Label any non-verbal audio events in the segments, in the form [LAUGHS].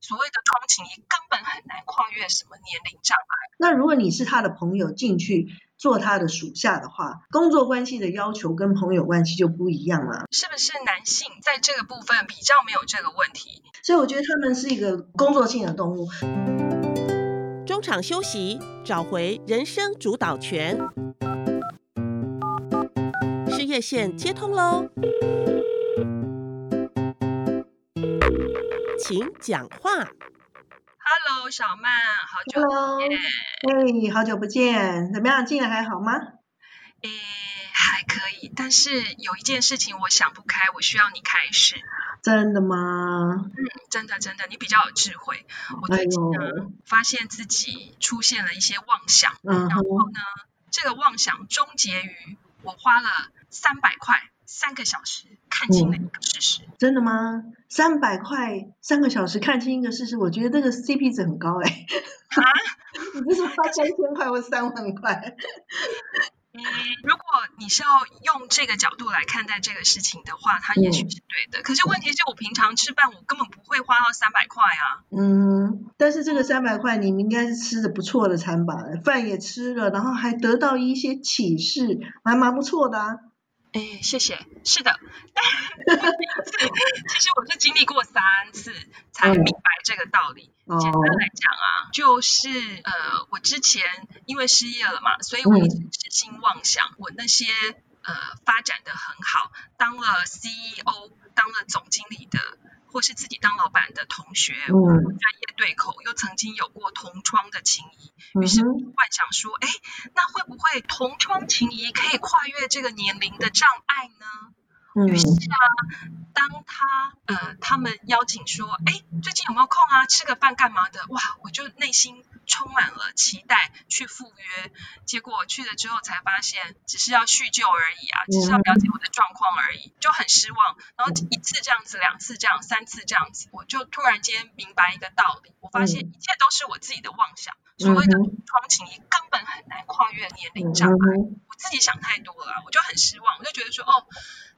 所谓的窗情谊根本很难跨越什么年龄障碍。那如果你是他的朋友进去做他的属下的话，工作关系的要求跟朋友关系就不一样了。是不是男性在这个部分比较没有这个问题？所以我觉得他们是一个工作性的动物。中场休息，找回人生主导权。事业线接通喽，请讲话。Hello，小曼，好久 Hello，不见。哎，好久不见，怎么样？近来还好吗？诶，还可以，但是有一件事情我想不开，我需要你开始。真的吗？嗯，真的真的，你比较有智慧。我哎最近呢，呦，发现自己出现了一些妄想，嗯然后，呢，这个妄想终结于我花了三百块三个小时看清了一个事实。真的吗？三百块三个小时看清一个事实，我觉得这个 CP 值很高哎。啊，[LAUGHS] 你不是花三千块或三万块？[LAUGHS] 嗯，如果你是要用这个角度来看待这个事情的话，它也许是对的。可是问题是我平常吃饭，我根本不会花到三百块啊。嗯，但是这个三百块你们应该是吃的不错的餐吧？饭也吃了，然后还得到一些启示，还蛮不错的啊。哎，谢谢。是的，但 [LAUGHS] 其实我是经历过三次才明白这个道理。哦，简单来讲啊，就是呃，我之前因为失业了嘛，所以我一直痴心妄想，我那些呃发展的很好，当了 CEO，当了总经理的，或是自己当老板的同学，嗯。我专业对口，又曾经有过同窗的情谊，于是我嗯就幻想说，哎，那会不会同窗情谊可以跨越这个年龄的障碍呢？哼，于是嗯啊，当他呃他们邀请说，哎，最近有没有空啊？吃个饭干嘛的？哇，我就内心充满了期待去赴约。结果去了之后才发现，只是要叙旧而已啊，只是要了解我的状况而已，就很失望。然后一次这样子，两次这样，三次这样子，我就突然间明白一个道理，我发现一切都是我自己的妄想。所谓的嗯窗情谊根本很难跨越年龄嗯障碍。自己想太多了啊，我就很失望，我就觉得说，哦，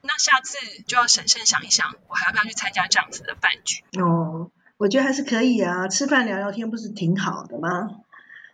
那下次就要审慎想一想，我还要不要去参加这样子的饭局？哦，我觉得还是可以啊，吃饭聊聊天不是挺好的吗？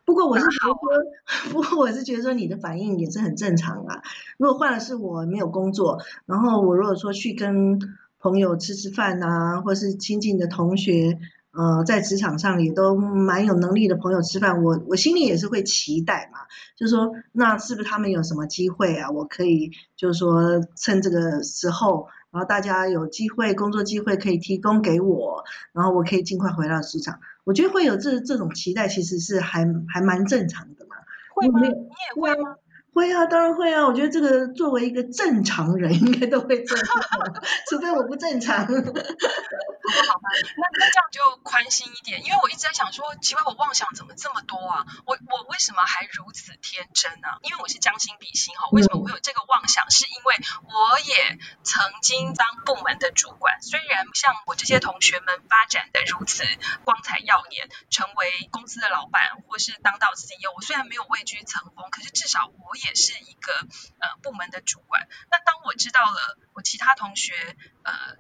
不过我是觉得说，不过我是觉得说你的反应也是很正常啊。如果换了是我没有工作，然后我如果说去跟朋友吃吃饭啊，或是亲近的同学，呃，在职场上也都蛮有能力的朋友吃饭，我我心里也是会期待嘛，就是说那是不是他们有什么机会啊？我可以就是说趁这个时候。然后大家有机会工作机会可以提供给我，然后我可以尽快回到职场。我觉得会有这这种期待，其实是还还蛮正常的嘛。会吗？你你也会吗？会啊，当然会啊。我觉得这个作为一个正常人，应该都会这样，[LAUGHS] 除非我不正常。好吧，那那这样就宽心一点，因为我一直在想说，奇怪，我妄想怎么这么多啊？我我为什么还如此天真呢、因为我是将心比心哈，为什么我会有这个妄想？是因为我也曾经当部门的主管，虽然像我这些同学们发展的如此光彩耀眼，成为公司的老板或是当到 CEO，我虽然没有位居层峰，可是至少我也是一个呃部门的主管。那当我知道了我其他同学呃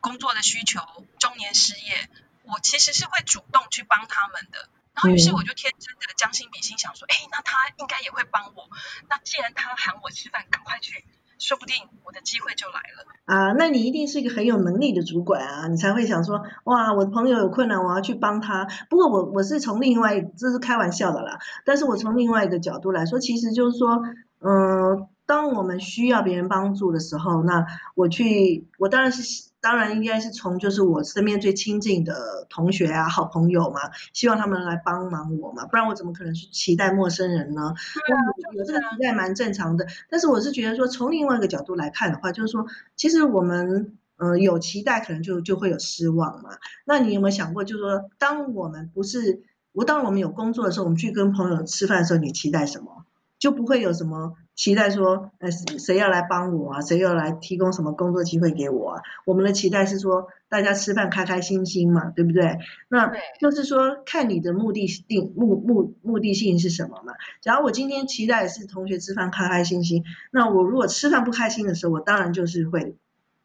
工作的需求，中年失业，我其实是会主动去帮他们的。然后于是嗯我就天真的将心比心，想说，哎，那他应该也会帮我。那既然他喊我吃饭，赶快去，说不定我的机会就来了。啊，那你一定是一个很有能力的主管啊，你才会想说，哇，我的朋友有困难，我要去帮他。不过我我是从另外，这是开玩笑的啦，但是我从另外一个角度来说，其实就是说，嗯、当我们需要别人帮助的时候，那我去，我当然是当然应该是从就是我身边最亲近的同学啊、好朋友嘛，希望他们来帮忙我嘛，不然我怎么可能去期待陌生人呢？对啊，有这个期待蛮正常的，但是我是觉得说，从另外一个角度来看的话，就是说，其实我们嗯有期待，可能就就会有失望嘛。那你有没有想过，就是说，当我们不是我，当我们有工作的时候，我们去跟朋友吃饭的时候，你期待什么？就不会有什么期待说，呃，谁谁要来帮我啊？谁要来提供什么工作机会给我啊？我们的期待是说，大家吃饭开开心心嘛，对不对？那就是说，看你的目的定目目目的性是什么嘛？假如我今天期待是同学吃饭开开心心，那我如果吃饭不开心的时候，我当然就是会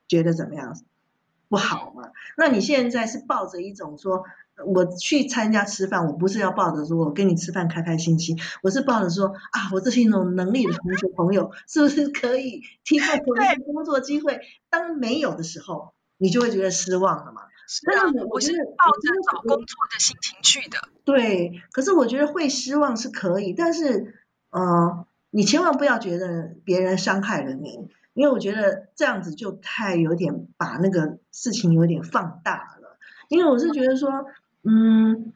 觉得怎么样不好嘛。那你现在是抱着一种说，我去参加吃饭，我不是要抱着说我跟你吃饭开开心心，我是抱着说啊，我这是一种能力的同学朋友，是不是可以提供我一个工作机会？当没有的时候，你就会觉得失望了嘛。是啊，我是抱着找工作的心情去的。对，可是我觉得会失望是可以，但是呃，你千万不要觉得别人伤害了你，因为我觉得这样子就太有点把那个事情有点放大了。因为我是觉得说。嗯，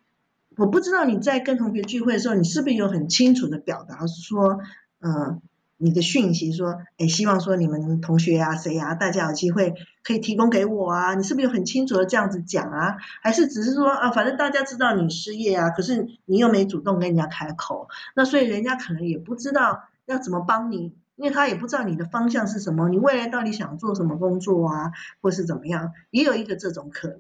我不知道你在跟同学聚会的时候，你是不是有很清楚的表达说，嗯，你的讯息说，哎，希望说你们同学啊，谁啊，大家有机会可以提供给我啊？你是不是有很清楚的这样子讲啊？还是只是说啊，反正大家知道你失业啊，可是你又没主动跟人家开口，那所以人家可能也不知道要怎么帮你，因为他也不知道你的方向是什么，你未来到底想做什么工作啊，或是怎么样，也有一个这种可能。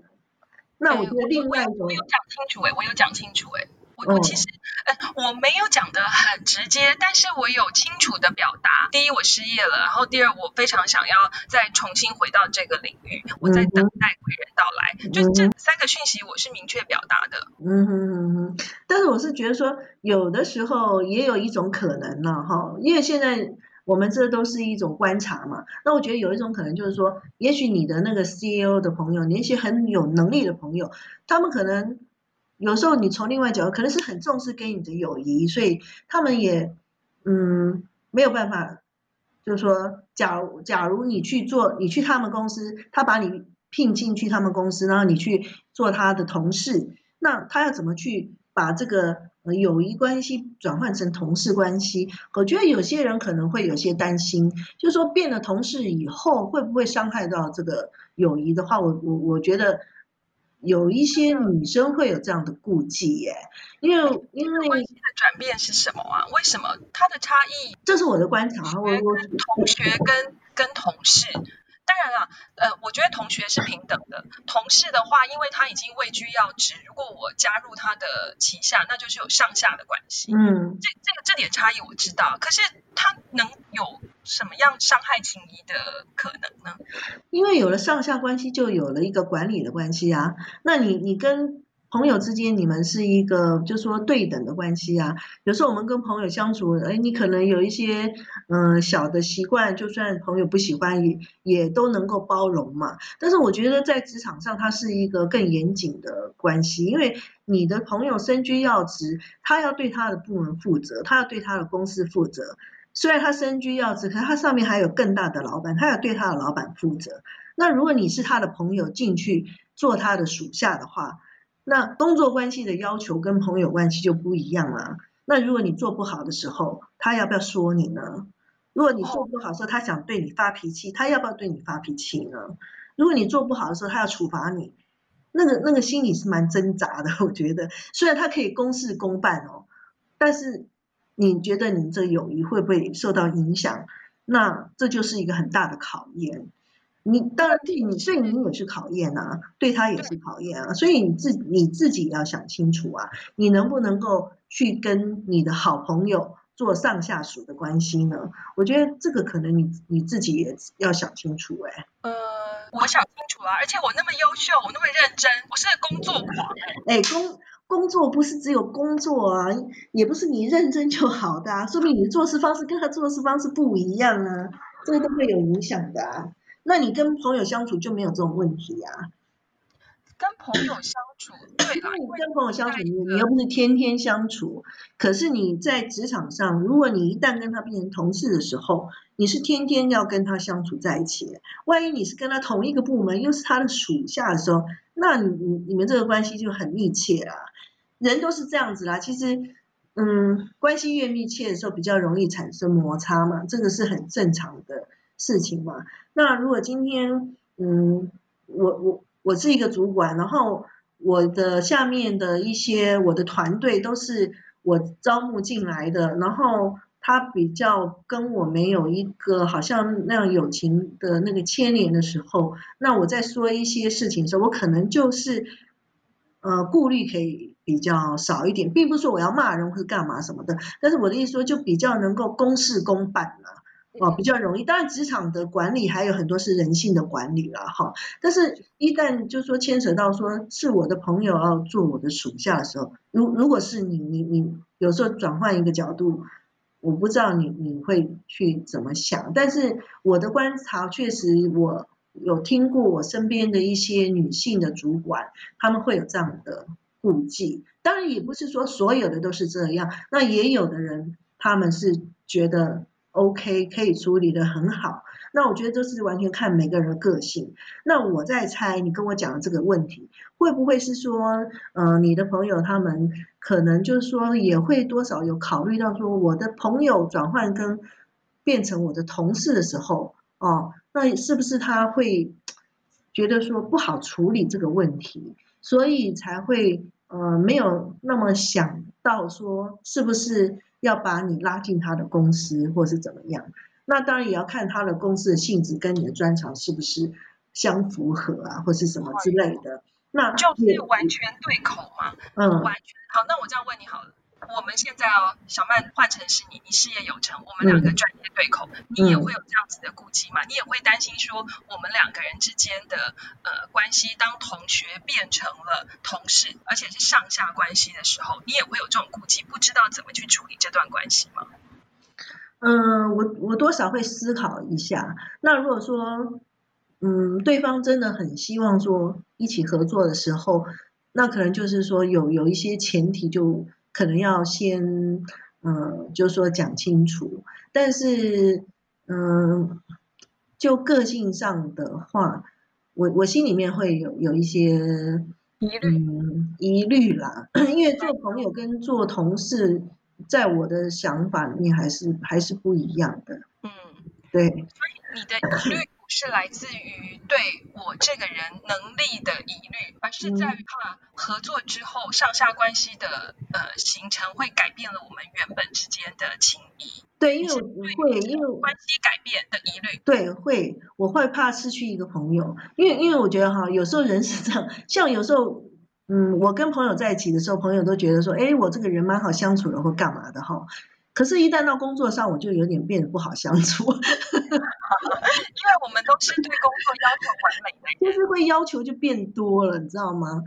那我觉得另外一种，我有讲清楚哎，我有讲清楚哎，我我其实呃我没有讲的很直接，但是我有清楚的表达。第一，我失业了，然后第二，我非常想要再重新回到这个领域，我在等待贵人到来。就这三个讯息，我是明确表达的。嗯哼哼哼，但是我是觉得说，有的时候也有一种可能呢，哈，因为现在。我们这都是一种观察嘛，那我觉得有一种可能就是说，也许你的那个 CEO 的朋友，你那些很有能力的朋友，他们可能有时候你从另外角度，可能是很重视跟你的友谊，所以他们也嗯没有办法，就是说，假假如你去做，你去他们公司，他把你聘进去他们公司，然后你去做他的同事，那他要怎么去把这个？友谊关系转换成同事关系，我觉得有些人可能会有些担心，就是说变了同事以后会不会伤害到这个友谊的话，我我我觉得有一些女生会有这样的顾忌耶，因为因为关系的转变是什么啊？为什么它的差异？这是我的观察，我我同学跟跟同事。当然了，呃，我觉得同学是平等的。同事的话，因为他已经位居要职，如果我加入他的旗下，那就是有上下的关系。嗯，这这个这点差异我知道，可是他能有什么样伤害情谊的可能呢？因为有了上下关系，就有了一个管理的关系啊。那你你跟朋友之间，你们是一个就是说对等的关系啊。有时候我们跟朋友相处，哎，你可能有一些嗯小的习惯，就算朋友不喜欢，也也都能够包容嘛。但是我觉得在职场上，它是一个更严谨的关系，因为你的朋友身居要职，他要对他的部门负责，他要对他的公司负责。虽然他身居要职，可是他上面还有更大的老板，他要对他的老板负责。那如果你是他的朋友进去做他的属下的话，那工作关系的要求跟朋友关系就不一样了。那如果你做不好的时候，他要不要说你呢？如果你做不好的时候，他想对你发脾气，他要不要对你发脾气呢？如果你做不好的时候，他要处罚你，那个那个心里是蛮挣扎的。我觉得，虽然他可以公事公办哦，但是你觉得你这友谊会不会受到影响？那这就是一个很大的考验。你当然对你对你也是考验啊，对他也是考验啊，所以你自你自己要想清楚啊，你能不能够去跟你的好朋友做上下属的关系呢？我觉得这个可能你你自己也要想清楚哎。呃，我想清楚啊，而且我那么优秀，我那么认真，我是工作狂 [LAUGHS] 哎。工工作不是只有工作啊，也不是你认真就好的啊，说明你的做事方式跟他做事方式不一样啊，这个都会有影响的啊。那你跟朋友相处就没有这种问题呀？跟朋友相处，对啦，你跟朋友相处，你你又不是天天相处。可是你在职场上，如果你一旦跟他变成同事的时候，你是天天要跟他相处在一起。万一你是跟他同一个部门，又是他的属下的时候，那你你你们这个关系就很密切啦。人都是这样子啦。其实，嗯，关系越密切的时候，比较容易产生摩擦嘛，这个是很正常的。事情嘛，那如果今天，嗯，我我我是一个主管，然后我的下面的一些我的团队都是我招募进来的，然后他比较跟我没有一个好像那样友情的那个牵连的时候，那我在说一些事情的时候，我可能就是呃顾虑可以比较少一点，并不是说我要骂人或是干嘛什么的，但是我的意思说就比较能够公事公办了。哦，比较容易。当然，职场的管理还有很多是人性的管理了哈。但是，一旦就说牵扯到说是我的朋友要做我的属下的时候，如如果是你，你你有时候转换一个角度，我不知道你你会去怎么想。但是我的观察确实，我有听过我身边的一些女性的主管，他们会有这样的顾忌。当然，也不是说所有的都是这样，那也有的人他们是觉得。OK，可以处理的很好。那我觉得这是完全看每个人的个性。那我在猜，你跟我讲的这个问题，会不会是说，呃，你的朋友他们可能就是说，也会多少有考虑到说，我的朋友转换跟变成我的同事的时候，哦，那是不是他会觉得说不好处理这个问题，所以才会呃没有那么想到说是不是？要把你拉进他的公司，或是怎么样？那当然也要看他的公司的性质跟你的专长是不是相符合啊，或是什么之类的。那就是完全对口嘛。嗯，完全好。那我这样问你好了。我们现在哦，小曼换成是你，你事业有成，我们两个专业对口，你也会有这样子的顾忌嘛？你也会担心说，我们两个人之间的呃关系，当同学变成了同事，而且是上下关系的时候，你也会有这种顾忌，不知道怎么去处理这段关系吗？嗯，我我多少会思考一下。那如果说，嗯，对方真的很希望说一起合作的时候，那可能就是说有有一些前提就。可能要先，嗯，就是说讲清楚，但是，嗯，就个性上的话，我我心里面会有有一些疑虑，疑虑啦，因为做朋友跟做同事，在我的想法里面还是还是不一样的，嗯，对，所以你的疑虑。是来自于对我这个人能力的疑虑，而是在于怕合作之后上下关系的呃形成会改变了我们原本之间的情谊。对，因为会因为关系改变的疑虑。对，会我会怕失去一个朋友，因为因为我觉得哈，有时候人是这样，像有时候嗯，我跟朋友在一起的时候，朋友都觉得说，哎，我这个人蛮好相处的，或干嘛的哈。可是，一旦到工作上，我就有点变得不好相处。[LAUGHS] 因为我们都是对工作要求完美的，就是会要求就变多了，你知道吗？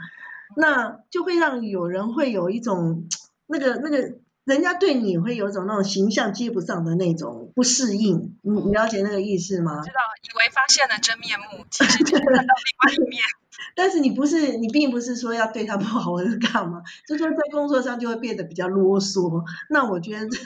那就会让有人会有一种那个那个，人家对你会有一种那种形象接不上的那种不适应。你你了解那个意思吗？知道，以为发现了真面目，其实就看到另外一面。[LAUGHS] 但是你不是，你并不是说要对他不好，或是干嘛，就说在工作上就会变得比较啰嗦。那我觉得这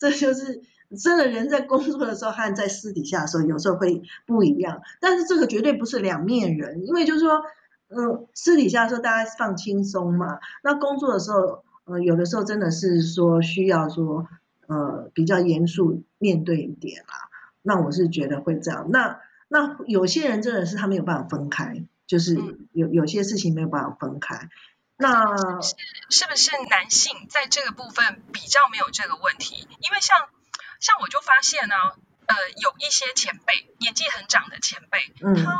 这就是。真的人在工作的时候和在私底下的时候有时候会不一样，但是这个绝对不是两面人，因为就是说，嗯，私底下的时候大家放轻松嘛，那工作的时候，呃，有的时候真的是说需要说，呃，比较严肃面对一点啦。那我是觉得会这样。那那有些人真的是他没有办法分开，就是有有些事情没有办法分开。那是是不是男性在这个部分比较没有这个问题？因为像。像我就发现呢，呃，有一些前辈，年纪很长的前辈，他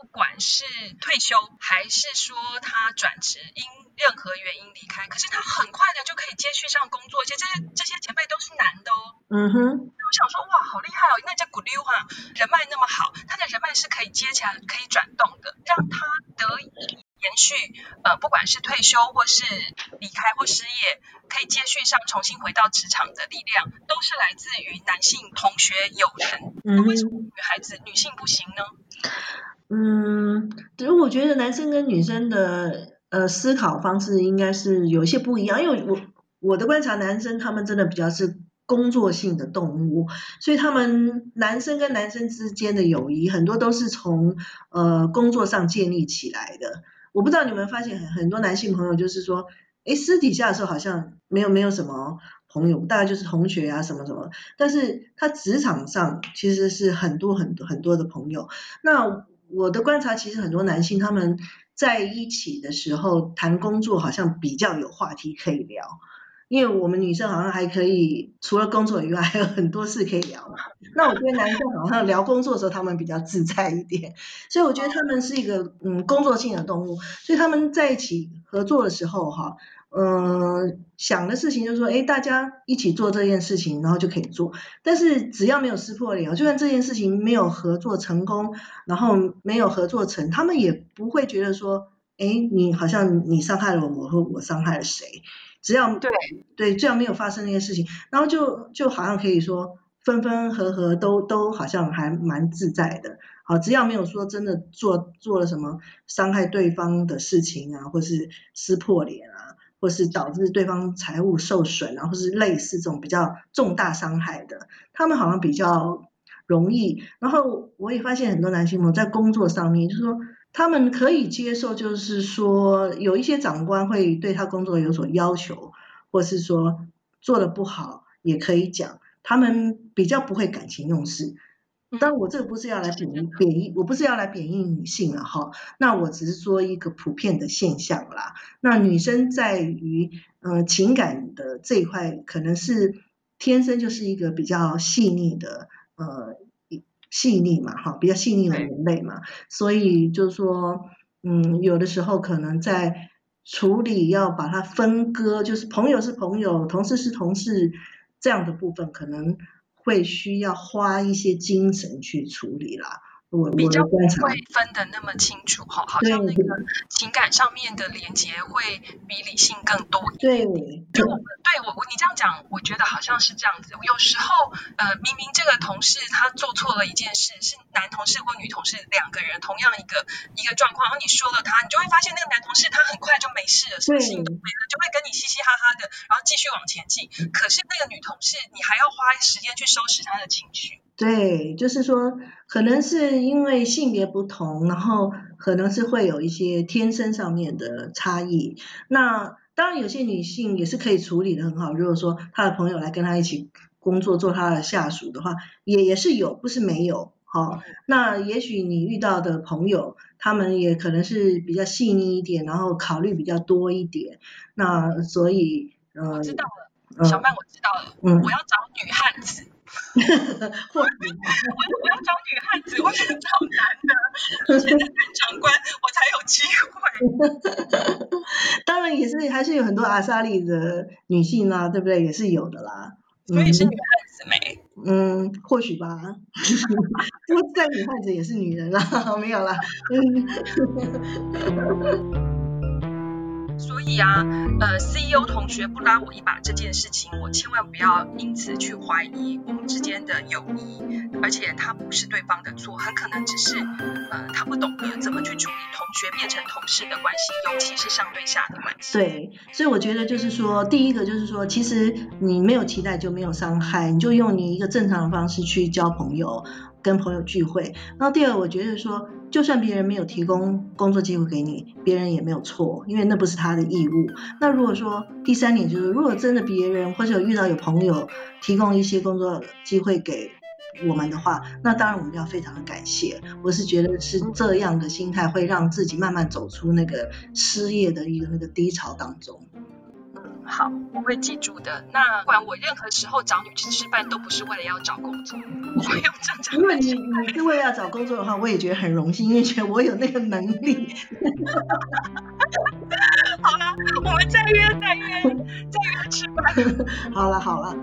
不管是退休还是说他转职，因任何原因离开，可是他很快的就可以接续上工作，而且这些这些前辈都是男的哦。嗯哼。我想说，哇，好厉害哦，那叫古溜哈，人脉那么好，他的人脉是可以接起来、可以转动的，让他得以。延续呃，不管是退休或是离开或失业，接续上重新回到职场的力量，都是来自于男性同学友人。那为什么女孩子女性不行呢？嗯，其实我觉得男生跟女生的呃思考方式应该是有一些不一样，因为我我的观察，男生他们真的比较是工作性的动物，所以他们男生跟男生之间的友谊很多都是从呃工作上建立起来的。我不知道你们发现很很多男性朋友就是说，哎，私底下的时候好像没有没有什么朋友，大概就是同学啊什么什么，但是他职场上其实是很多很多很多的朋友。那我的观察，其实很多男性他们在一起的时候谈工作，好像比较有话题可以聊。因为我们女生好像还可以，除了工作以外，还有很多事可以聊嘛。那我觉得男生好像聊工作的时候，他们比较自在一点。所以我觉得他们是一个嗯工作性的动物，所以他们在一起合作的时候哈，嗯，想的事情就是说，哎，大家一起做这件事情，然后就可以做。但是只要没有撕破脸，就算这件事情没有合作成功，然后没有合作成，他们也不会觉得说，哎，你好像你伤害了我，或我伤害了谁。只要对对，只要没有发生那些事情，然后就就好像可以说分分合合都都好像还蛮自在的。好，只要没有说真的做做了什么伤害对方的事情啊，或是撕破脸啊。或是导致对方财务受损啊，或是类似这种比较重大伤害的，他们好像比较容易。然后我也发现很多男性朋友在工作上面，就是说他们可以接受，就是说有一些长官会对他工作有所要求，或是说做的不好也可以讲，他们比较不会感情用事。但我这个不是要来贬贬义，我不是要来贬义女性了哈。那我只是说一个普遍的现象啦。那女生在于呃情感的这一块，可能是天生就是一个比较细腻的呃细腻嘛哈，比较细腻的人类嘛。所以就是说，嗯，有的时候可能在处理要把它分割，就是朋友是朋友，同事是同事这样的部分，可能。会需要花一些精神去处理啦。我比较不会分得那么清楚哈，好像那个情感上面的连接会比理性更多一点。对，我对我我你这样讲，我觉得好像是这样子。有时候呃，明明这个同事他做错了一件事，是男同事或女同事两个人同样一个一个状况，然后你说了他，你就会发现那个男同事他很快就没事了，什么事情都没了，就会嘻嘻哈哈的，然后继续往前进。可是那个女同事，你还要花时间去收拾她的情绪。对，就是说，可能是因为性别不同，然后可能是会有一些天生上面的差异。那当然，有些女性也是可以处理的很好。如果说她的朋友来跟她一起工作，做她的下属的话，也也是有，不是没有。好，那也许你遇到的朋友，他们也可能是比较细腻一点，然后考虑比较多一点。那所以，呃，我知道了，小曼，我知道了，嗯，我要找女汉子。[LAUGHS] 我我要找女汉子，我想找男的，现在长官我才有机会。[LAUGHS] 当然也是，还是有很多阿莎丽的女性啦，对不对？也是有的啦。所以是女汉子没？嗯，或许吧。[LAUGHS] 不过在女汉子也是女人啦，[LAUGHS] 没有啦。[LAUGHS] 所以啊，呃，CEO 同学不拉我一把这件事情，我千万不要因此去怀疑我们之间的友谊，而且他不是对方的错，很可能只是呃他不懂得怎么去处理同学变成同事的关系，尤其是上对下的关系。对，所以我觉得就是说，第一个就是说，其实你没有期待就没有伤害，你就用你一个正常的方式去交朋友。跟朋友聚会，然后第二，我觉得说，就算别人没有提供工作机会给你，别人也没有错，因为那不是他的义务。那如果说第三点就是，如果真的别人或者遇到有朋友提供一些工作机会给我们的话，那当然我们要非常的感谢。我是觉得是这样的心态会让自己慢慢走出那个失业的一个那个低潮当中。好，我会记住的。那不管我任何时候找你去吃饭，都不是为了要找工作，我会用正常。如果你你是为了要找工作的话，我也觉得很荣幸，因为觉得我有那个能力。[LAUGHS] 好了，我们再约再约再约吃饭。[LAUGHS] 好了好了。